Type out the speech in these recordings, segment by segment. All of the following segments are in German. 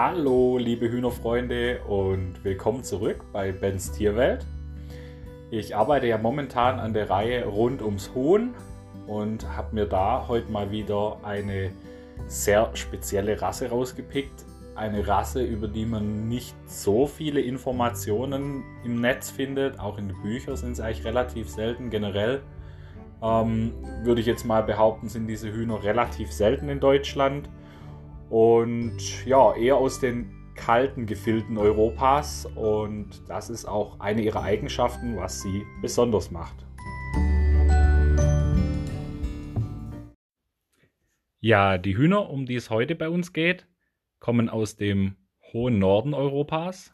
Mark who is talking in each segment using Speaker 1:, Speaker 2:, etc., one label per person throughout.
Speaker 1: Hallo, liebe Hühnerfreunde und willkommen zurück bei Bens Tierwelt. Ich arbeite ja momentan an der Reihe rund ums Huhn und habe mir da heute mal wieder eine sehr spezielle Rasse rausgepickt. Eine Rasse, über die man nicht so viele Informationen im Netz findet. Auch in den Büchern sind sie eigentlich relativ selten. Generell ähm, würde ich jetzt mal behaupten, sind diese Hühner relativ selten in Deutschland und ja, eher aus den kalten Gefilden Europas und das ist auch eine ihrer Eigenschaften, was sie besonders macht. Ja, die Hühner, um die es heute bei uns geht, kommen aus dem hohen Norden Europas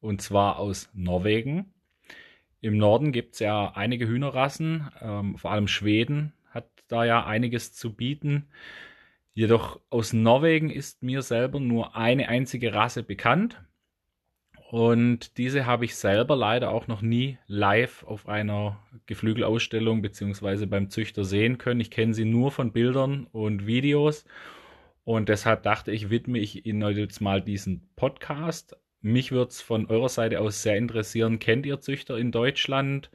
Speaker 1: und zwar aus Norwegen. Im Norden gibt es ja einige Hühnerrassen, ähm, vor allem Schweden hat da ja einiges zu bieten. Jedoch aus Norwegen ist mir selber nur eine einzige Rasse bekannt. Und diese habe ich selber leider auch noch nie live auf einer Geflügelausstellung bzw. beim Züchter sehen können. Ich kenne sie nur von Bildern und Videos. Und deshalb dachte ich, widme ich Ihnen jetzt mal diesen Podcast. Mich würde es von eurer Seite aus sehr interessieren. Kennt ihr Züchter in Deutschland?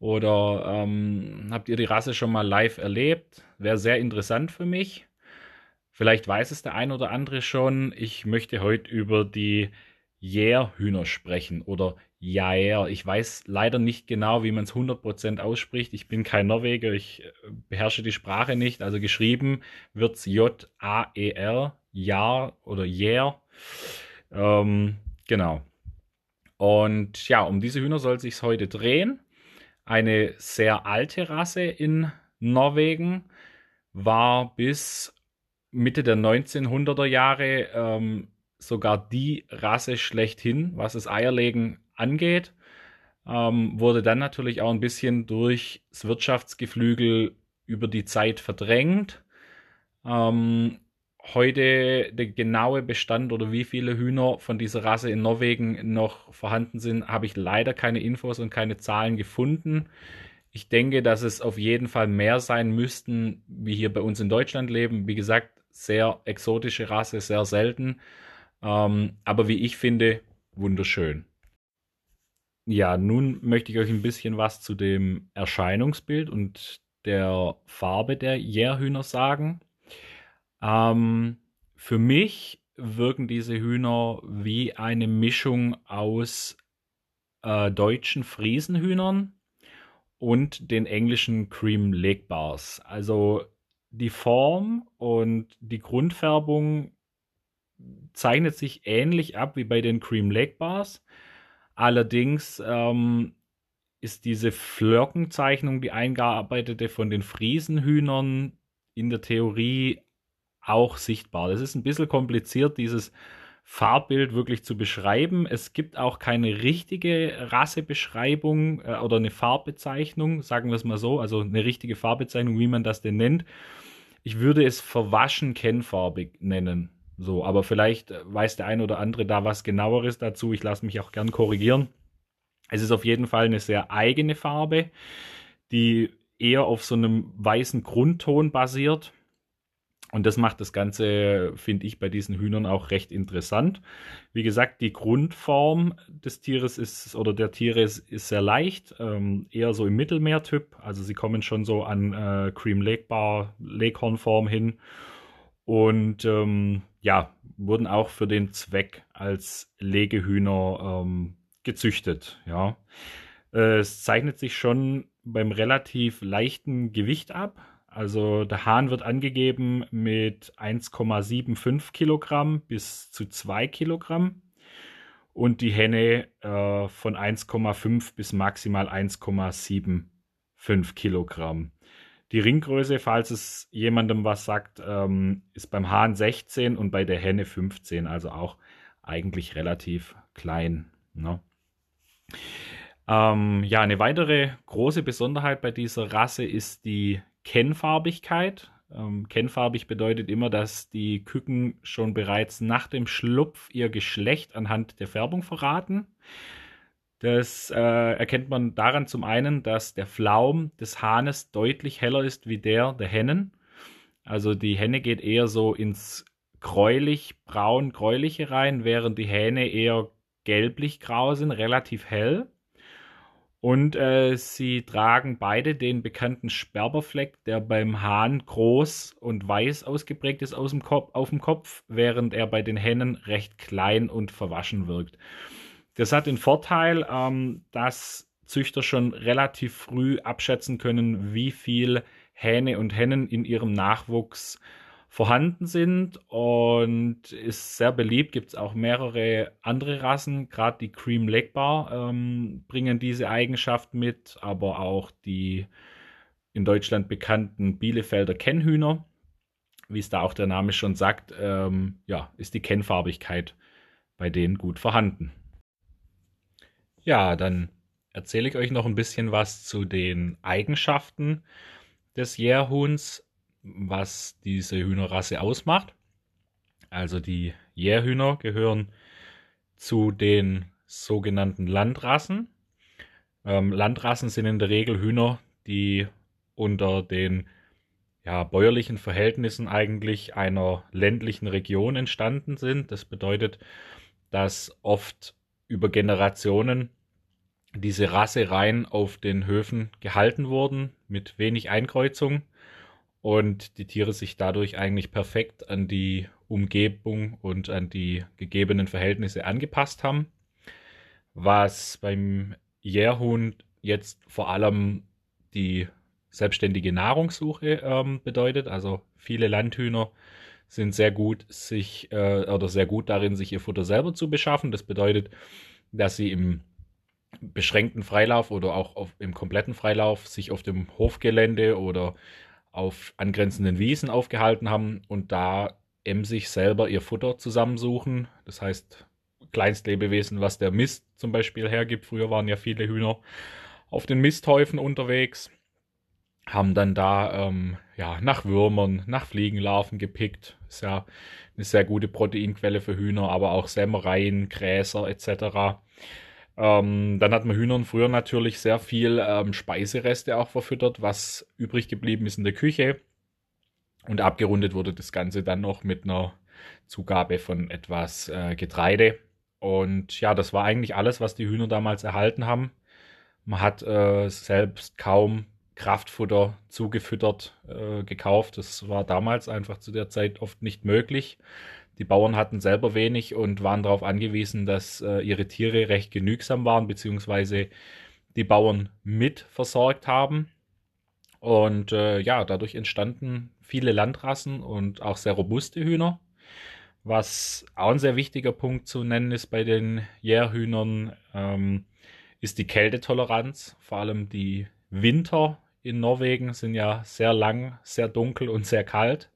Speaker 1: Oder ähm, habt ihr die Rasse schon mal live erlebt? Wäre sehr interessant für mich. Vielleicht weiß es der ein oder andere schon. Ich möchte heute über die Jährhühner sprechen oder Jaer. Ich weiß leider nicht genau, wie man es 100% ausspricht. Ich bin kein Norweger, ich äh, beherrsche die Sprache nicht. Also geschrieben wird es J-A-E-R, Jahr oder Jähr. Ähm, genau. Und ja, um diese Hühner soll es sich heute drehen. Eine sehr alte Rasse in Norwegen war bis Mitte der 1900er Jahre ähm, sogar die Rasse schlechthin, was das Eierlegen angeht. Ähm, wurde dann natürlich auch ein bisschen durch das Wirtschaftsgeflügel über die Zeit verdrängt. Ähm, heute der genaue Bestand oder wie viele Hühner von dieser Rasse in Norwegen noch vorhanden sind, habe ich leider keine Infos und keine Zahlen gefunden. Ich denke, dass es auf jeden Fall mehr sein müssten, wie hier bei uns in Deutschland leben. Wie gesagt, sehr exotische Rasse, sehr selten. Ähm, aber wie ich finde, wunderschön. Ja, nun möchte ich euch ein bisschen was zu dem Erscheinungsbild und der Farbe der Jährhühner sagen. Ähm, für mich wirken diese Hühner wie eine Mischung aus äh, deutschen Friesenhühnern und den englischen Cream Lake Bars. Also die Form und die Grundfärbung zeichnet sich ähnlich ab wie bei den Cream Lake Bars. Allerdings ähm, ist diese Flockenzeichnung, die eingearbeitete von den Friesenhühnern, in der Theorie auch sichtbar. Das ist ein bisschen kompliziert, dieses Farbbild wirklich zu beschreiben. Es gibt auch keine richtige Rassebeschreibung äh, oder eine Farbbezeichnung, sagen wir es mal so, also eine richtige Farbbezeichnung, wie man das denn nennt. Ich würde es verwaschen kennfarbig nennen. So, aber vielleicht äh, weiß der ein oder andere da was genaueres dazu. Ich lasse mich auch gern korrigieren. Es ist auf jeden Fall eine sehr eigene Farbe, die eher auf so einem weißen Grundton basiert. Und das macht das Ganze, finde ich, bei diesen Hühnern auch recht interessant. Wie gesagt, die Grundform des Tieres ist oder der Tiere ist, ist sehr leicht, ähm, eher so im Mittelmeertyp. Also sie kommen schon so an äh, Cream Lake Bar, Leghorn-Form hin. Und ähm, ja, wurden auch für den Zweck als Legehühner ähm, gezüchtet. Ja. Äh, es zeichnet sich schon beim relativ leichten Gewicht ab. Also der Hahn wird angegeben mit 1,75 Kilogramm bis zu 2 Kilogramm und die Henne äh, von 1,5 bis maximal 1,75 Kilogramm. Die Ringgröße, falls es jemandem was sagt, ähm, ist beim Hahn 16 und bei der Henne 15, also auch eigentlich relativ klein. Ne? Ähm, ja, eine weitere große Besonderheit bei dieser Rasse ist die Kennfarbigkeit. Ähm, kennfarbig bedeutet immer, dass die Küken schon bereits nach dem Schlupf ihr Geschlecht anhand der Färbung verraten. Das äh, erkennt man daran zum einen, dass der Flaum des Hahnes deutlich heller ist wie der der Hennen. Also die Henne geht eher so ins gräulich-braun-gräuliche Reihen, während die Hähne eher gelblich-grau sind, relativ hell. Und äh, sie tragen beide den bekannten Sperberfleck, der beim Hahn groß und weiß ausgeprägt ist aus dem auf dem Kopf, während er bei den Hennen recht klein und verwaschen wirkt. Das hat den Vorteil, ähm, dass Züchter schon relativ früh abschätzen können, wie viel Hähne und Hennen in ihrem Nachwuchs vorhanden sind und ist sehr beliebt. Gibt es auch mehrere andere Rassen, gerade die Cream Lake Bar ähm, bringen diese Eigenschaft mit, aber auch die in Deutschland bekannten Bielefelder Kennhühner. Wie es da auch der Name schon sagt, ähm, ja, ist die Kennfarbigkeit bei denen gut vorhanden. Ja, dann erzähle ich euch noch ein bisschen was zu den Eigenschaften des Jährhuhns was diese Hühnerrasse ausmacht. Also die Jährhühner gehören zu den sogenannten Landrassen. Ähm, Landrassen sind in der Regel Hühner, die unter den ja, bäuerlichen Verhältnissen eigentlich einer ländlichen Region entstanden sind. Das bedeutet, dass oft über Generationen diese Rassereien auf den Höfen gehalten wurden, mit wenig Einkreuzung und die Tiere sich dadurch eigentlich perfekt an die Umgebung und an die gegebenen Verhältnisse angepasst haben. Was beim Jährhuhn jetzt vor allem die selbstständige Nahrungssuche ähm, bedeutet. Also viele Landhühner sind sehr gut sich äh, oder sehr gut darin, sich ihr Futter selber zu beschaffen. Das bedeutet, dass sie im beschränkten Freilauf oder auch auf, im kompletten Freilauf sich auf dem Hofgelände oder auf angrenzenden Wiesen aufgehalten haben und da emsig selber ihr Futter zusammensuchen. Das heißt, Kleinstlebewesen, was der Mist zum Beispiel hergibt. Früher waren ja viele Hühner auf den Misthäufen unterwegs, haben dann da ähm, ja, nach Würmern, nach Fliegenlarven gepickt. Ist ja eine sehr gute Proteinquelle für Hühner, aber auch Sämereien, Gräser etc. Ähm, dann hat man Hühnern früher natürlich sehr viel ähm, Speisereste auch verfüttert, was übrig geblieben ist in der Küche. Und abgerundet wurde das Ganze dann noch mit einer Zugabe von etwas äh, Getreide. Und ja, das war eigentlich alles, was die Hühner damals erhalten haben. Man hat äh, selbst kaum Kraftfutter zugefüttert äh, gekauft. Das war damals einfach zu der Zeit oft nicht möglich. Die Bauern hatten selber wenig und waren darauf angewiesen, dass äh, ihre Tiere recht genügsam waren, beziehungsweise die Bauern mit versorgt haben. Und äh, ja, dadurch entstanden viele Landrassen und auch sehr robuste Hühner. Was auch ein sehr wichtiger Punkt zu nennen ist bei den Jährhühnern, ähm, ist die Kältetoleranz. Vor allem die Winter in Norwegen sind ja sehr lang, sehr dunkel und sehr kalt.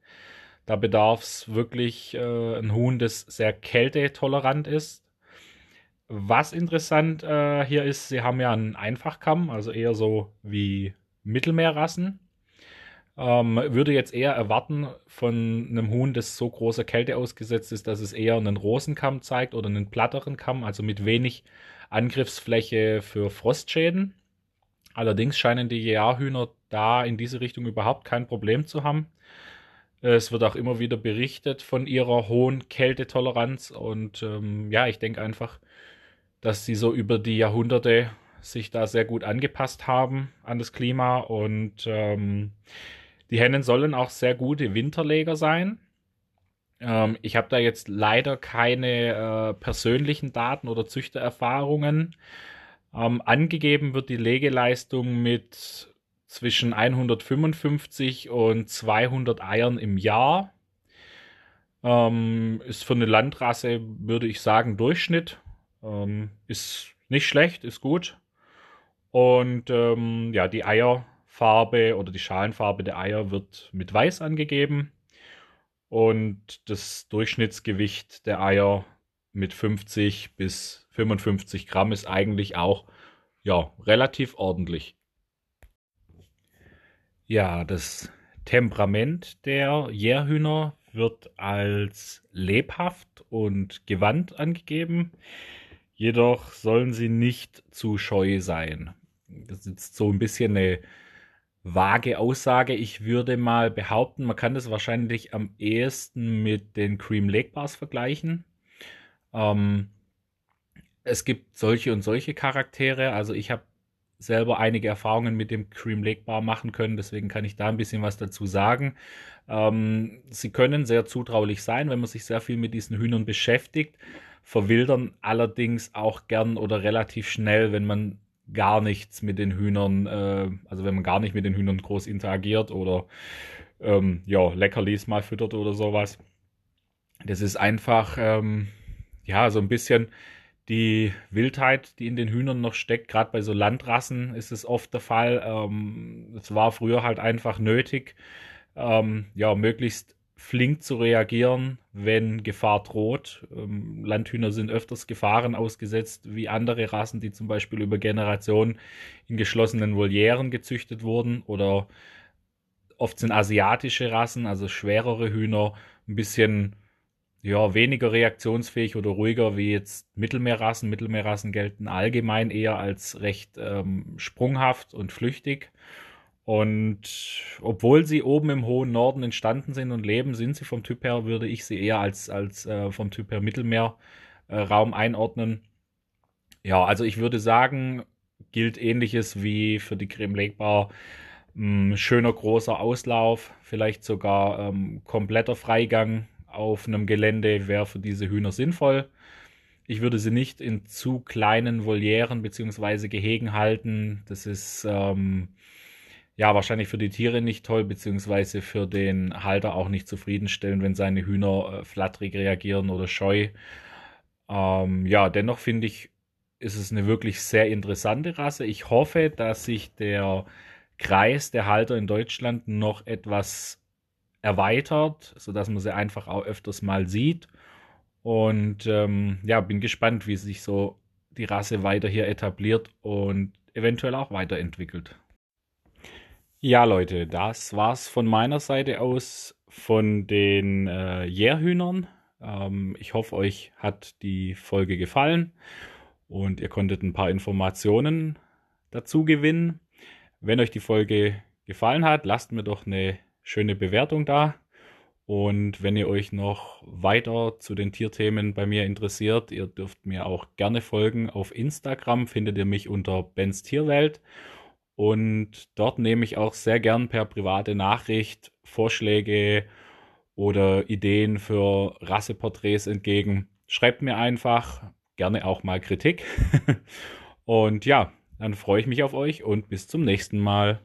Speaker 1: Da bedarf es wirklich äh, ein Huhn, das sehr kältetolerant ist. Was interessant äh, hier ist, sie haben ja einen Einfachkamm, also eher so wie Mittelmeerrassen. Ähm, würde jetzt eher erwarten von einem Huhn, das so großer Kälte ausgesetzt ist, dass es eher einen Rosenkamm zeigt oder einen platteren Kamm, also mit wenig Angriffsfläche für Frostschäden. Allerdings scheinen die Jahrhühner da in diese Richtung überhaupt kein Problem zu haben. Es wird auch immer wieder berichtet von ihrer hohen Kältetoleranz und ähm, ja, ich denke einfach, dass sie so über die Jahrhunderte sich da sehr gut angepasst haben an das Klima und ähm, die Hennen sollen auch sehr gute Winterleger sein. Ähm, ich habe da jetzt leider keine äh, persönlichen Daten oder Züchtererfahrungen. Ähm, angegeben wird die Legeleistung mit zwischen 155 und 200 Eiern im Jahr. Ähm, ist für eine Landrasse, würde ich sagen, Durchschnitt. Ähm, ist nicht schlecht, ist gut. Und ähm, ja, die Eierfarbe oder die Schalenfarbe der Eier wird mit Weiß angegeben. Und das Durchschnittsgewicht der Eier mit 50 bis 55 Gramm ist eigentlich auch ja, relativ ordentlich. Ja, das Temperament der Jährhühner wird als lebhaft und gewandt angegeben. Jedoch sollen sie nicht zu scheu sein. Das ist so ein bisschen eine vage Aussage. Ich würde mal behaupten, man kann das wahrscheinlich am ehesten mit den Cream Lake Bars vergleichen. Ähm, es gibt solche und solche Charaktere. Also ich habe selber einige Erfahrungen mit dem Cream Lake Bar machen können, deswegen kann ich da ein bisschen was dazu sagen. Ähm, sie können sehr zutraulich sein, wenn man sich sehr viel mit diesen Hühnern beschäftigt, verwildern allerdings auch gern oder relativ schnell, wenn man gar nichts mit den Hühnern, äh, also wenn man gar nicht mit den Hühnern groß interagiert oder ähm, ja, Leckerlis mal füttert oder sowas. Das ist einfach, ähm, ja, so ein bisschen die Wildheit, die in den Hühnern noch steckt. Gerade bei so Landrassen ist es oft der Fall. Ähm, es war früher halt einfach nötig, ähm, ja, möglichst flink zu reagieren, wenn Gefahr droht. Ähm, Landhühner sind öfters Gefahren ausgesetzt wie andere Rassen, die zum Beispiel über Generationen in geschlossenen Volieren gezüchtet wurden oder oft sind asiatische Rassen, also schwerere Hühner, ein bisschen ja, weniger reaktionsfähig oder ruhiger wie jetzt Mittelmeerrassen. Mittelmeerrassen gelten allgemein eher als recht ähm, sprunghaft und flüchtig. Und obwohl sie oben im hohen Norden entstanden sind und leben, sind sie vom Typ her, würde ich sie eher als, als äh, vom Typ her Mittelmeerraum äh, einordnen. Ja, also ich würde sagen, gilt ähnliches wie für die Creme Lake Bar. Hm, schöner großer Auslauf, vielleicht sogar ähm, kompletter Freigang auf einem Gelände wäre für diese Hühner sinnvoll. Ich würde sie nicht in zu kleinen Volieren bzw. Gehegen halten. Das ist ähm, ja, wahrscheinlich für die Tiere nicht toll, beziehungsweise für den Halter auch nicht zufriedenstellend, wenn seine Hühner äh, flatterig reagieren oder scheu. Ähm, ja, dennoch finde ich, ist es eine wirklich sehr interessante Rasse. Ich hoffe, dass sich der Kreis der Halter in Deutschland noch etwas erweitert, sodass man sie einfach auch öfters mal sieht. Und ähm, ja, bin gespannt, wie sich so die Rasse weiter hier etabliert und eventuell auch weiterentwickelt. Ja, Leute, das war's von meiner Seite aus von den äh, Jährhühnern. Ähm, ich hoffe, euch hat die Folge gefallen und ihr konntet ein paar Informationen dazu gewinnen. Wenn euch die Folge gefallen hat, lasst mir doch eine schöne Bewertung da. Und wenn ihr euch noch weiter zu den Tierthemen bei mir interessiert, ihr dürft mir auch gerne folgen. Auf Instagram findet ihr mich unter Bens Tierwelt. Und dort nehme ich auch sehr gern per private Nachricht Vorschläge oder Ideen für Rasseporträts entgegen. Schreibt mir einfach, gerne auch mal Kritik. und ja, dann freue ich mich auf euch und bis zum nächsten Mal.